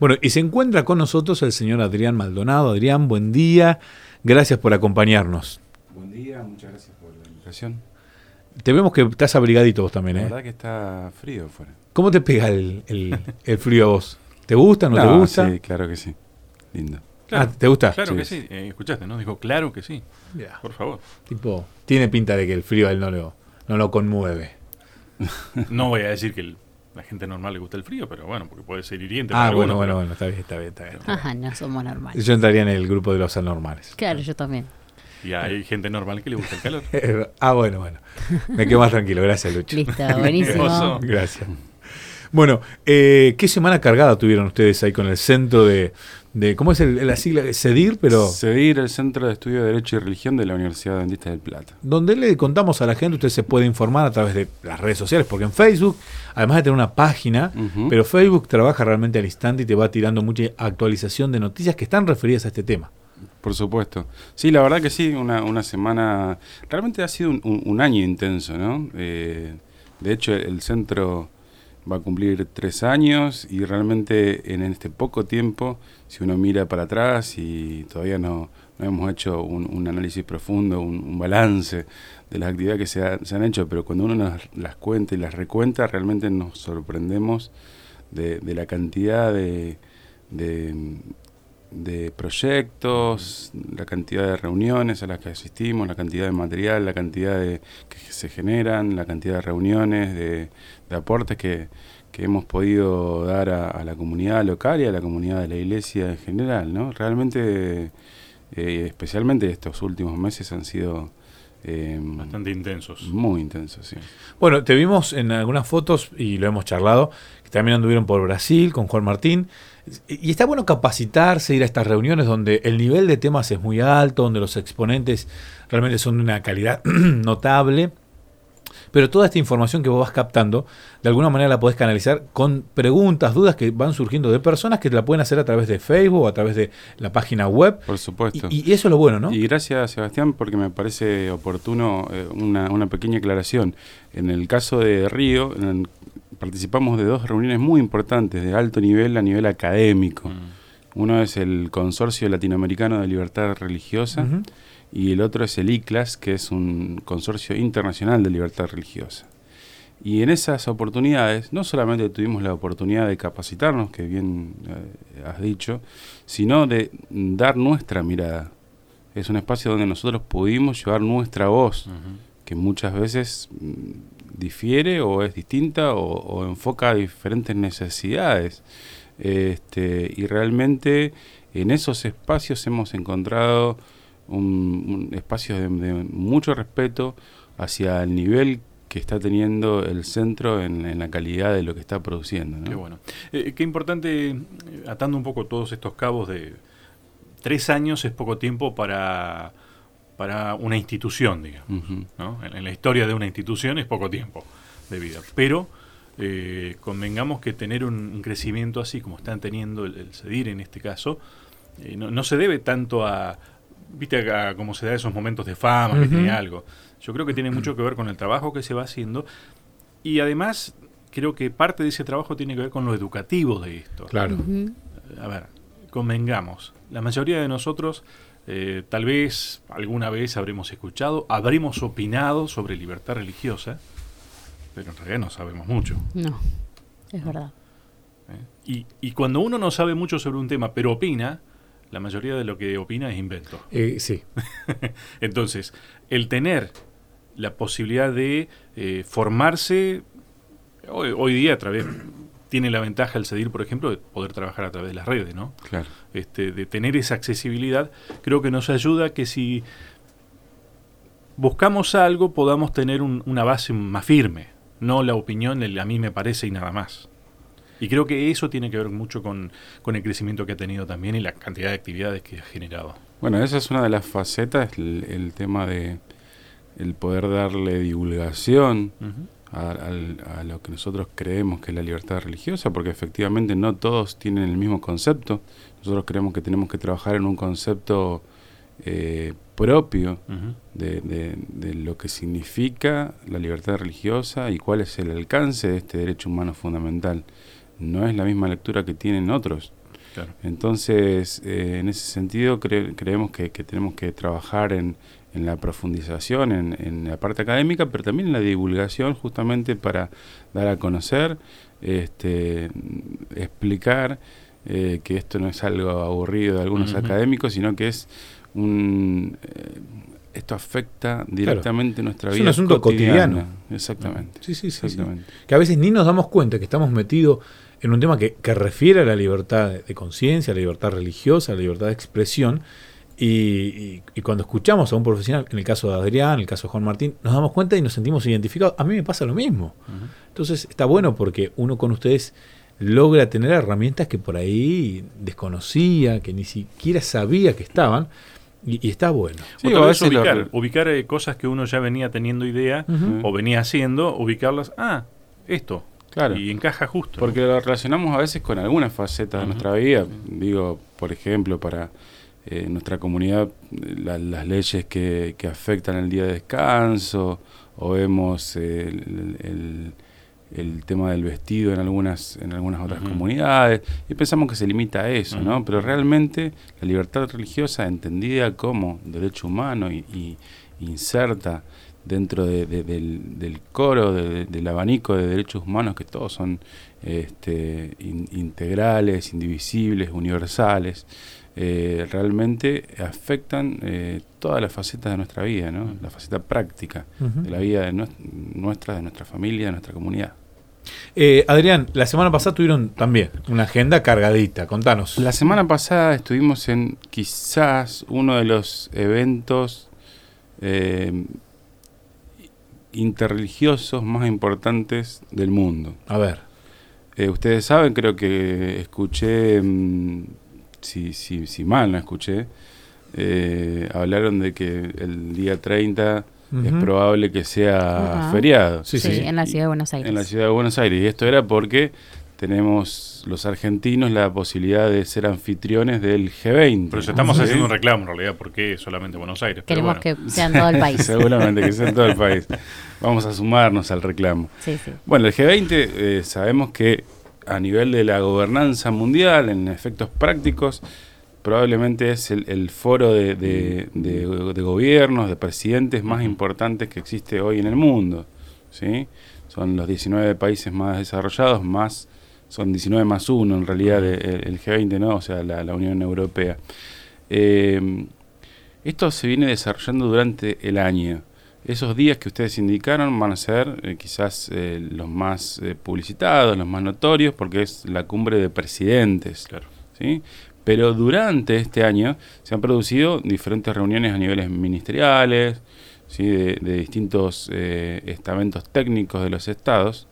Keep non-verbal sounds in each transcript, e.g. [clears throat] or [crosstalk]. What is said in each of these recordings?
Bueno, y se encuentra con nosotros el señor Adrián Maldonado. Adrián, buen día. Gracias por acompañarnos. Buen día, muchas gracias por la invitación. Te vemos que estás abrigadito vos también, La ¿eh? verdad que está frío afuera. ¿Cómo te pega el, el- el frío a vos? ¿Te gusta, no, te gusta? Sí, claro que sí. Lindo. Ah, ¿te gusta? Claro Sí. que sí, eh, escuchaste, ¿no? Dijo, claro que sí, por favor. Tipo, tiene pinta de que el frío a él no lo, no lo conmueve. [laughs] No voy a decir que el- la gente normal le gusta el frío, pero bueno, porque puede ser hiriente. Ah, para bueno, algunos, bueno, pero- bueno, está bien, está bien, está bien. está Ajá, no somos bien. normales. Yo entraría en el grupo de los anormales. Claro, yo también. Y hay gente normal que le gusta el calor. [laughs] ah, bueno, bueno. Me quedo más tranquilo. Gracias, Lucho. Listo, [laughs] buenísimo. Gracias. Bueno, eh, ¿qué semana cargada tuvieron ustedes ahí con el centro de, de ¿cómo es el- la sigla? CEDIR, pero Seguir el Centro de Estudio de Derecho y Religión de la Universidad Adventista del Plata. donde le contamos a la gente, usted se puede informar a través de las redes sociales, porque en Facebook, además de tener una página, pero Facebook trabaja realmente al instante y te va tirando mucha actualización de noticias que están referidas a este tema. Por supuesto. Sí, la verdad que sí, una, una semana... Realmente ha sido un, un- un año intenso, ¿no? Eh, de hecho, el centro va a cumplir tres años y realmente en este poco tiempo, si uno mira para atrás y todavía no, no hemos hecho un, análisis profundo, un, balance de las actividades que se, ha- se han hecho, pero cuando uno las, cuenta y las recuenta, realmente nos sorprendemos de, la cantidad de, de proyectos, la cantidad de reuniones a las que asistimos, la cantidad de material, la cantidad de que se generan, la cantidad de reuniones, de, de aportes que, que hemos podido dar a, a la comunidad local y a la comunidad de la iglesia en general, ¿no? Realmente, eh, especialmente estos últimos meses han sido eh, Bastante intensos. muy intensos, sí. Bueno, te vimos en algunas fotos y lo hemos charlado, que también anduvieron por Brasil con Juan Martín. Y está bueno capacitarse, ir a estas reuniones donde el nivel de temas es muy alto, donde los exponentes realmente son de una calidad [clears throat] notable. Pero toda esta información que vos vas captando, de alguna manera la podés canalizar con preguntas, dudas que van surgiendo de personas que la pueden hacer a través de Facebook o a través de la página web. Por supuesto. Y, y eso es lo bueno, ¿no? Y gracias, Sebastián, porque me parece oportuno eh, una, una pequeña aclaración. En el caso de Río, en- participamos de dos reuniones muy importantes de alto nivel a nivel académico. Mm. Uno es el Consorcio Latinoamericano de Libertad Religiosa y el otro es el ICLAS, que es un consorcio internacional de libertad religiosa. Y en esas oportunidades, no solamente tuvimos la oportunidad de capacitarnos, que bien eh, has dicho, sino de dar nuestra mirada. Es un espacio donde nosotros pudimos llevar nuestra voz, que muchas veces mm, difiere o es distinta o, o enfoca diferentes necesidades. Este, y realmente en esos espacios hemos encontrado un, un espacio de, mucho respeto hacia el nivel que está teniendo el centro en, en la calidad de lo que está produciendo. Qué bueno. Eh, qué importante, eh, atando un poco todos estos cabos de tres años es poco tiempo para, para una institución, digamos. ¿no? En, en la historia de una institución es poco tiempo de vida. Pero eh, convengamos que tener un, un crecimiento así como están teniendo el, el CEDIR en este caso, eh, no, no se debe tanto a, viste, a cómo se da esos momentos de fama, que Ujú. tiene algo. Yo creo que tiene mucho que ver con el trabajo que se va haciendo y además creo que parte de ese trabajo tiene que ver con lo educativo de esto. Claro. A ver, convengamos, la mayoría de nosotros eh, tal vez alguna vez habremos escuchado, habremos opinado sobre libertad religiosa, pero en realidad no sabemos mucho. No, es verdad. ¿eh? Y, y cuando uno no sabe mucho sobre un tema, pero opina, la mayoría de lo que opina es invento. Eh, sí. [laughs] Entonces, el tener la posibilidad de eh, formarse, hoy, hoy día a través, tiene la ventaja el CEDIR, por ejemplo, de poder trabajar a través de las redes, ¿no? Claro. este, de tener esa accesibilidad, creo que nos ayuda a que si buscamos algo podamos tener un- una base más firme, no la opinión, el a mí me parece y nada más. Y creo que eso tiene que ver mucho con, con el crecimiento que ha tenido también y la cantidad de actividades que ha generado. Bueno, esa es una de las facetas, el, el tema de el poder darle divulgación Ujú. A, a lo que nosotros creemos que es la libertad religiosa, porque efectivamente no todos tienen el mismo concepto. Nosotros creemos que tenemos que trabajar en un concepto eh, propio de, de- de lo que significa la libertad religiosa y cuál es el alcance de este derecho humano fundamental. No es la misma lectura que tienen otros. Claro. Entonces, eh, en ese sentido, cre- creemos que, que tenemos que trabajar en, en la profundización, en, en la parte académica, pero también en la divulgación, justamente para dar a conocer, este, explicar eh, que esto no es algo aburrido de algunos académicos, sino que es un... eh, esto afecta directamente nuestra Es un vida asunto cotidiana. cotidiano. Exactamente. Sí, sí, sí, sí. Exactamente. Que a veces ni nos damos cuenta que estamos metidos en un tema que, que refiere a la libertad de, de conciencia, a la libertad religiosa, a la libertad de expresión. Y, y- y cuando escuchamos a un profesional, en el caso de Adrián, en el caso de Juan Martín, nos damos cuenta y nos sentimos identificados. A mí me pasa lo mismo. Entonces está bueno porque uno con ustedes logra tener herramientas que por ahí desconocía, que ni siquiera sabía que estaban. Y, y está bueno. Sí, o tal o a vez lo- ubicar, ubicar eh, cosas que uno ya venía teniendo idea o venía haciendo, ubicarlas, ah, esto. Claro. Y encaja justo. Porque lo relacionamos a veces con algunas facetas de nuestra vida. Digo, por ejemplo, para eh, nuestra comunidad, la- las leyes que, que afectan el día de descanso, o vemos eh, el, el- el tema del vestido en algunas, en algunas otras comunidades, y pensamos que se limita a eso, ¿no? Pero realmente la libertad religiosa, entendida como derecho humano y, y inserta dentro de- de- del, del coro, de- del abanico de derechos humanos, que todos son este, in- integrales, indivisibles, universales, eh, realmente afectan eh, todas las facetas de nuestra vida, ¿no? la faceta práctica de la vida de nues- nuestra, de nuestra familia, de nuestra comunidad. Eh, Adrián, la semana pasada tuvieron también una agenda cargadita. Contanos. La semana pasada estuvimos en quizás uno de los eventos interreligiosos más importantes del mundo. A ver. Ustedes saben, creo que escuché, mm, si, si, si mal no escuché, eh, hablaron de que el día 30 es probable que sea Ajá. feriado. Sí, Sí, sí. en la ciudad de Buenos Aires. En la ciudad de Buenos Aires. Y esto era porque tenemos los argentinos la posibilidad de ser anfitriones del G20. Pero si estamos ¿sí? haciendo un reclamo en realidad, ¿por qué solamente Buenos Aires? Queremos bueno. que sea en todo el país. [laughs] Seguramente que sea en todo el país. Vamos a sumarnos al reclamo. sí, sí. Bueno, el G20 eh, sabemos que a nivel de la gobernanza mundial, en efectos prácticos, probablemente es el, el foro de, de- de- de gobiernos, de presidentes más importantes que existe hoy en el mundo. ¿sí? Son los 19 países más desarrollados, más son 19 más 1 en realidad el G20, ¿no? o sea, la, la Unión Europea. Eh, esto se viene desarrollando durante el año. Esos días que ustedes indicaron van a ser eh, quizás eh, los más eh, publicitados, los más notorios, porque es la cumbre de presidentes. Claro. ¿sí? Pero durante este año se han producido diferentes reuniones a niveles ministeriales, ¿sí? de, de distintos estamentos técnicos de los estados,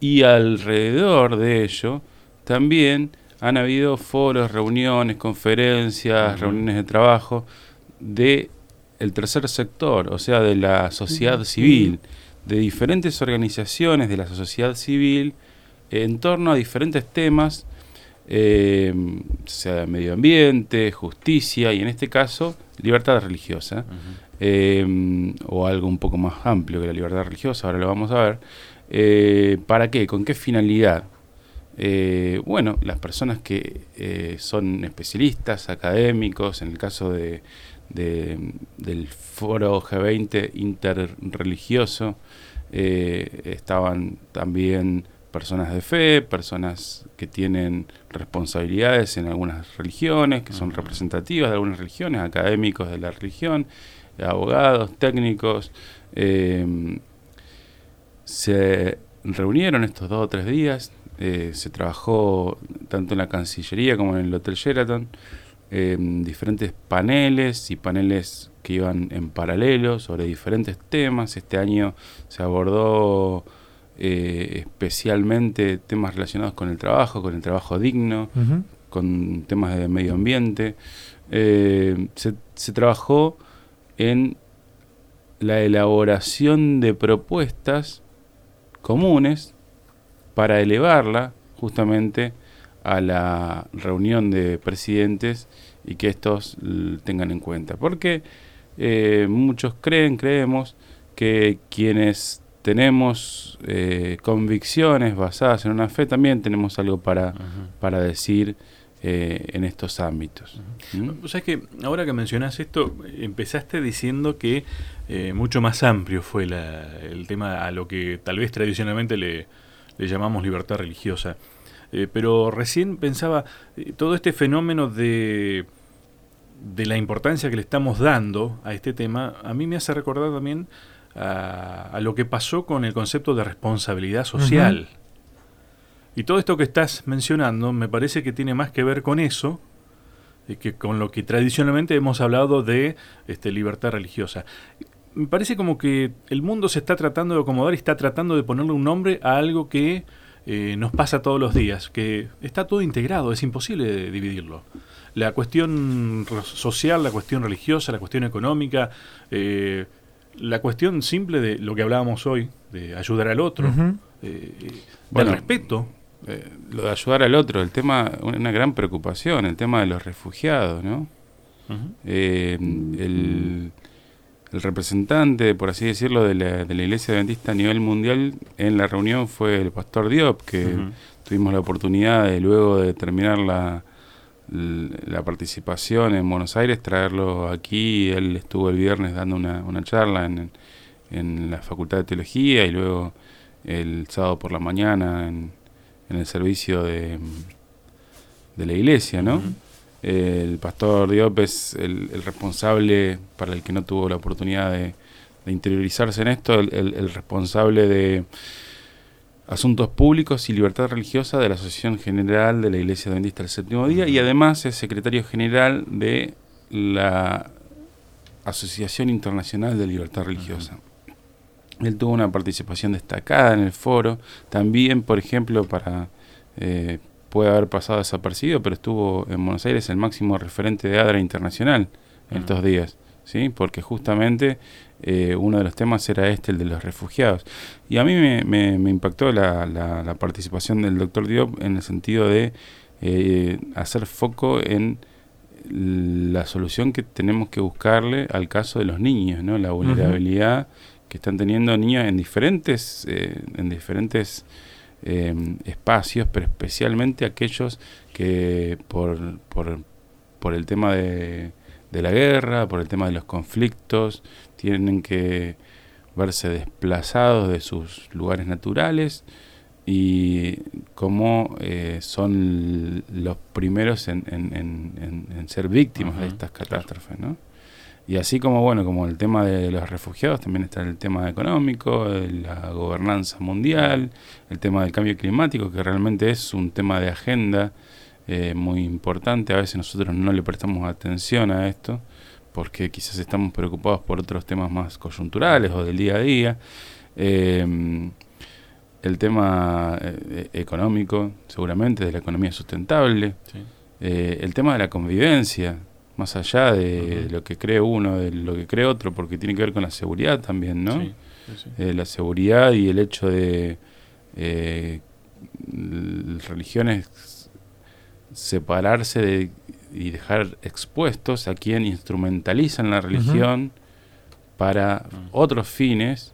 y alrededor de ello también han habido foros, reuniones, conferencias, reuniones de trabajo de el tercer sector, o sea, de la sociedad civil, de diferentes organizaciones de la sociedad civil en torno a diferentes temas, eh, sea medio ambiente, justicia y en este caso libertad religiosa, eh, o algo un poco más amplio que la libertad religiosa, ahora lo vamos a ver. Eh, ¿Para qué? ¿Con qué finalidad? Bueno, las personas que son especialistas, académicos, en el caso de, de- del foro G20 interreligioso, eh, estaban también personas de fe, personas que tienen responsabilidades en algunas religiones, que son representativas de algunas religiones, académicos de la religión, abogados, técnicos. eh, se reunieron estos dos o tres días, eh, se trabajó tanto en la Cancillería como en el Hotel Sheraton, eh, diferentes paneles y paneles que iban en paralelo sobre diferentes temas. Este año se abordó eh, especialmente temas relacionados con el trabajo, con el trabajo digno, con temas de medio ambiente. Eh, se, se trabajó en la elaboración de propuestas comunes para elevarla justamente a la reunión de presidentes y que estos tengan en cuenta. Porque eh, muchos creen, creemos, que quienes tenemos eh, convicciones basadas en una fe, también tenemos algo para, para decir eh, en estos ámbitos. ¿Mm? O sea, es que ahora que mencionas esto, empezaste diciendo que eh, mucho más amplio fue la- el tema a lo que tal vez tradicionalmente le, le llamamos libertad religiosa. Eh, pero recién pensaba, eh, todo este fenómeno de, de la importancia que le estamos dando a este tema, a mí me hace recordar también a, a lo que pasó con el concepto de responsabilidad social. Y todo esto que estás mencionando me parece que tiene más que ver con eso eh, que con lo que tradicionalmente hemos hablado de este, libertad religiosa. Me parece como que el mundo se está tratando de acomodar y está tratando de ponerle un nombre a algo que eh, nos pasa todos los días, que está todo integrado, es imposible dividirlo. La cuestión social, la cuestión religiosa, la cuestión económica, eh, la cuestión simple de lo que hablábamos hoy, de ayudar al otro, eh, del respeto. Eh, lo de ayudar al otro, el tema, una gran preocupación, el tema de los refugiados, ¿no? Eh, el, el representante, por así decirlo, de la, de la Iglesia Adventista a nivel mundial en la reunión fue el pastor Diop, que tuvimos la oportunidad de luego de terminar la, la participación en Buenos Aires, traerlo aquí. Él estuvo el viernes dando una, una charla en, en la Facultad de Teología y luego el sábado por la mañana en, en el servicio de, de la iglesia, ¿no? Ujú. El pastor Diop es el, el responsable, para el que no tuvo la oportunidad de, de interiorizarse en esto, el, el- el responsable de Asuntos Públicos y Libertad Religiosa de la Asociación General de la Iglesia Adventista del Séptimo Día y además es secretario general de la Asociación Internacional de Libertad Religiosa. Él tuvo una participación destacada en el foro, también, por ejemplo, para... eh, puede haber pasado desapercibido, pero estuvo en Buenos Aires el máximo referente de ADRA internacional en estos días, ¿sí? Porque justamente eh, uno de los temas era este, el de los refugiados. Y a mí me, me- me impactó la, la- la participación del doctor Diop en el sentido de eh, hacer foco en la solución que tenemos que buscarle al caso de los niños, ¿no? La vulnerabilidad que están teniendo niños en diferentes, eh, en diferentes eh, espacios, pero especialmente aquellos que por, por, por el tema de, de la guerra, por el tema de los conflictos, tienen que verse desplazados de sus lugares naturales y cómo eh, son los primeros en, en- en- ser víctimas de estas catástrofes, ¿no? Y así como, bueno, como el tema de los refugiados, también está el tema económico, la gobernanza mundial, el tema del cambio climático, que realmente es un tema de agenda eh, muy importante. A veces nosotros no le prestamos atención a esto, porque quizás estamos preocupados por otros temas más coyunturales o del día a día. Eh, el tema eh, económico, seguramente, de la economía sustentable, Sí. eh, el tema de la convivencia, más allá de lo que cree uno, de lo que cree otro, porque tiene que ver con la seguridad también, ¿no? Sí. Eh, la seguridad y el hecho de eh, religiones separarse de, y dejar expuestos a quien instrumentalizan la religión para Mm. otros fines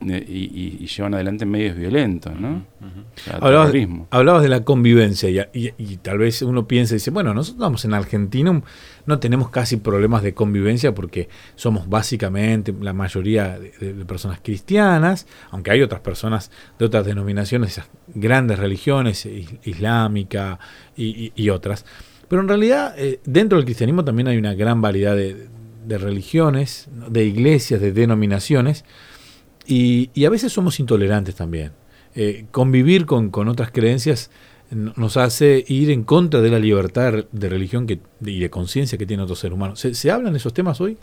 eh, y, y- y llevan adelante medios violentos, ¿no? O sea, Hablabas, terrorismo. hablabas de la convivencia y, y- y tal vez uno piensa y dice, bueno, nosotros estamos en Argentina, no tenemos casi problemas de convivencia porque somos básicamente la mayoría de, de- de personas cristianas, aunque hay otras personas de otras denominaciones, esas grandes religiones, is- islámica y, y- y otras. Pero en realidad eh, dentro del cristianismo también hay una gran variedad de, de religiones, de iglesias, de denominaciones, y, a veces somos intolerantes también. Eh, convivir con, con otras creencias nos hace ir en contra de la libertad de religión que, y de conciencia que tiene otro ser humano. ¿Se, se hablan esos temas hoy?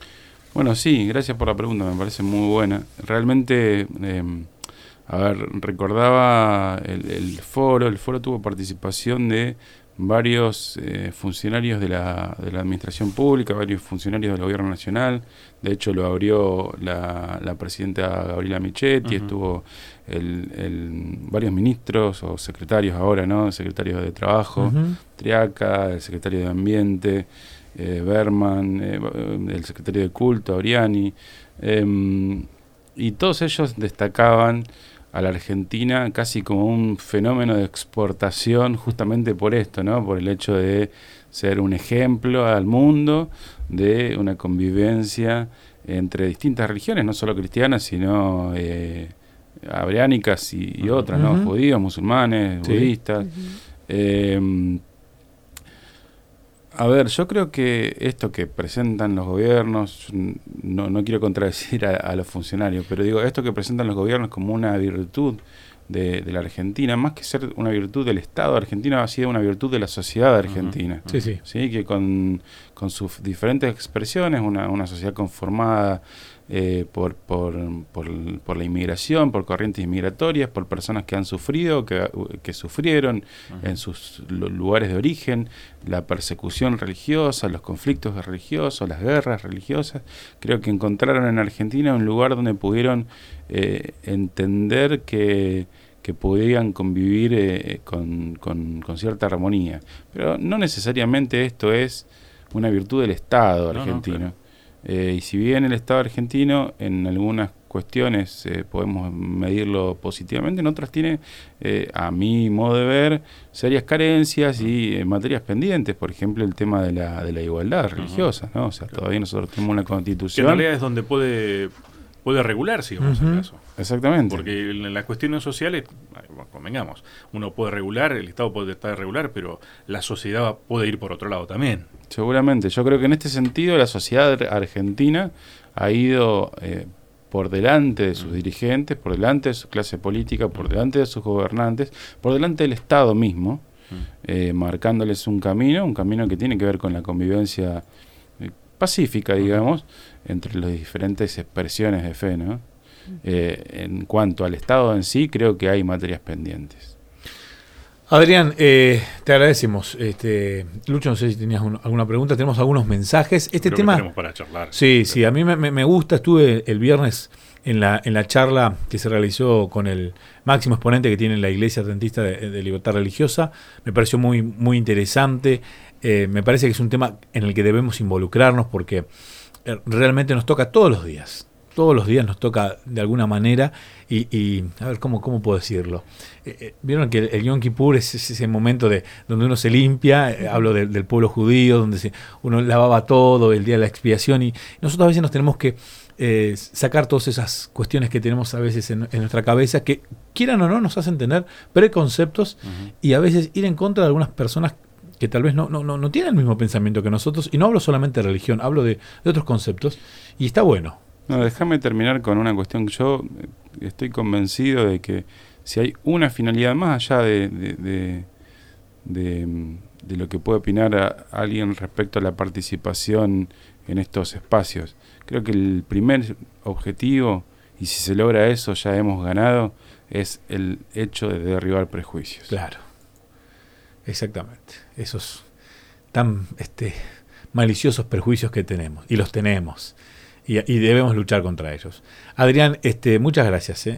Bueno, sí, gracias por la pregunta, me parece muy buena. Realmente, eh, a ver, recordaba el foro, el foro tuvo participación de varios eh, funcionarios de la, de la administración pública, varios funcionarios del gobierno nacional. De hecho, lo abrió la, la presidenta Gabriela Michetti, estuvo el, el- varios ministros o secretarios ahora, ¿no? Secretarios de Trabajo. Triaca, el secretario de Ambiente, eh, Berman, eh, el secretario de Culto, Oriani. em, y todos ellos destacaban a la Argentina casi como un fenómeno de exportación justamente por esto, ¿no? Por el hecho de ser un ejemplo al mundo de una convivencia entre distintas religiones, no solo cristianas, sino eh, abriánicas y, otras, ¿no? Judíos, musulmanes, budistas. Eh, a ver, yo creo que esto que presentan los gobiernos, no, no quiero contradecir a, los funcionarios, pero digo, esto que presentan los gobiernos como una virtud de, la Argentina, más que ser una virtud del Estado argentino, ha sido una virtud de la sociedad argentina. Sí, sí. ¿sí? Que con, con sus diferentes expresiones, una, una sociedad conformada eh, por, por, por, la inmigración, por corrientes migratorias, por personas que han sufrido, que, que sufrieron en sus lugares de origen, la persecución religiosa, los conflictos religiosos, las guerras religiosas. Creo que encontraron en Argentina un lugar donde pudieron eh, entender que que podían convivir eh, con, con, cierta armonía. Pero no necesariamente esto es una virtud del Estado argentino. Eh, y si bien el Estado argentino en algunas cuestiones eh, podemos medirlo positivamente, en otras tiene, eh, a mi modo de ver, serias carencias y materias pendientes, por ejemplo el tema de la, de la igualdad religiosa, ¿no? O sea, todavía nosotros tenemos una constitución. Que en realidad es donde puede puede regular, si vamos al caso. Exactamente. Porque en las cuestiones sociales, convengamos, uno puede regular, el Estado puede estar regular, pero la sociedad puede ir por otro lado también. Seguramente. Yo creo que en este sentido la sociedad argentina ha ido eh, por delante de sus dirigentes, por delante de su clase política, por delante de sus gobernantes, por delante del Estado mismo, eh, marcándoles un camino, un camino que tiene que ver con la convivencia pacífica, digamos, entre las diferentes expresiones de fe. ¿no? Eh, en cuanto al Estado en sí, creo que hay materias pendientes. Adrián, eh, te agradecemos. Este, Lucho, no sé si tenías alguna pregunta. Tenemos algunos mensajes. Este tema. para charlar. Sí, sí, a mí me, gusta. Estuve el viernes en la, en la charla que se realizó con el máximo exponente que tiene la Iglesia Adventista de, Libertad Religiosa. Me pareció muy, muy interesante. Eh, me parece que es un tema en el que debemos involucrarnos porque eh, realmente nos toca todos los días. Todos los días nos toca de alguna manera y, a ver, ¿cómo, cómo puedo decirlo? Eh, eh, Vieron que el, Yom Kippur es ese momento de donde uno se limpia, hablo del pueblo judío, donde se, uno lavaba todo, el día de la expiación y nosotros a veces nos tenemos que sacar todas esas cuestiones que tenemos a veces en, nuestra cabeza, que quieran o no nos hacen tener preconceptos y a veces ir en contra de algunas personas que tal vez no, no, no, tienen el mismo pensamiento que nosotros, y no hablo solamente de religión, hablo de, otros conceptos, y está bueno. No, déjame terminar con una cuestión que yo eh, estoy convencido de que si hay una finalidad más allá de, de, de, lo que puede opinar alguien respecto a la participación en estos espacios, creo que el primer objetivo, y si se logra eso ya hemos ganado, es el hecho de derribar prejuicios. Claro. Exactamente. Esos tan este, maliciosos perjuicios que tenemos. Y los tenemos. Y, debemos luchar contra ellos. Adrián, este, muchas gracias. ¿eh?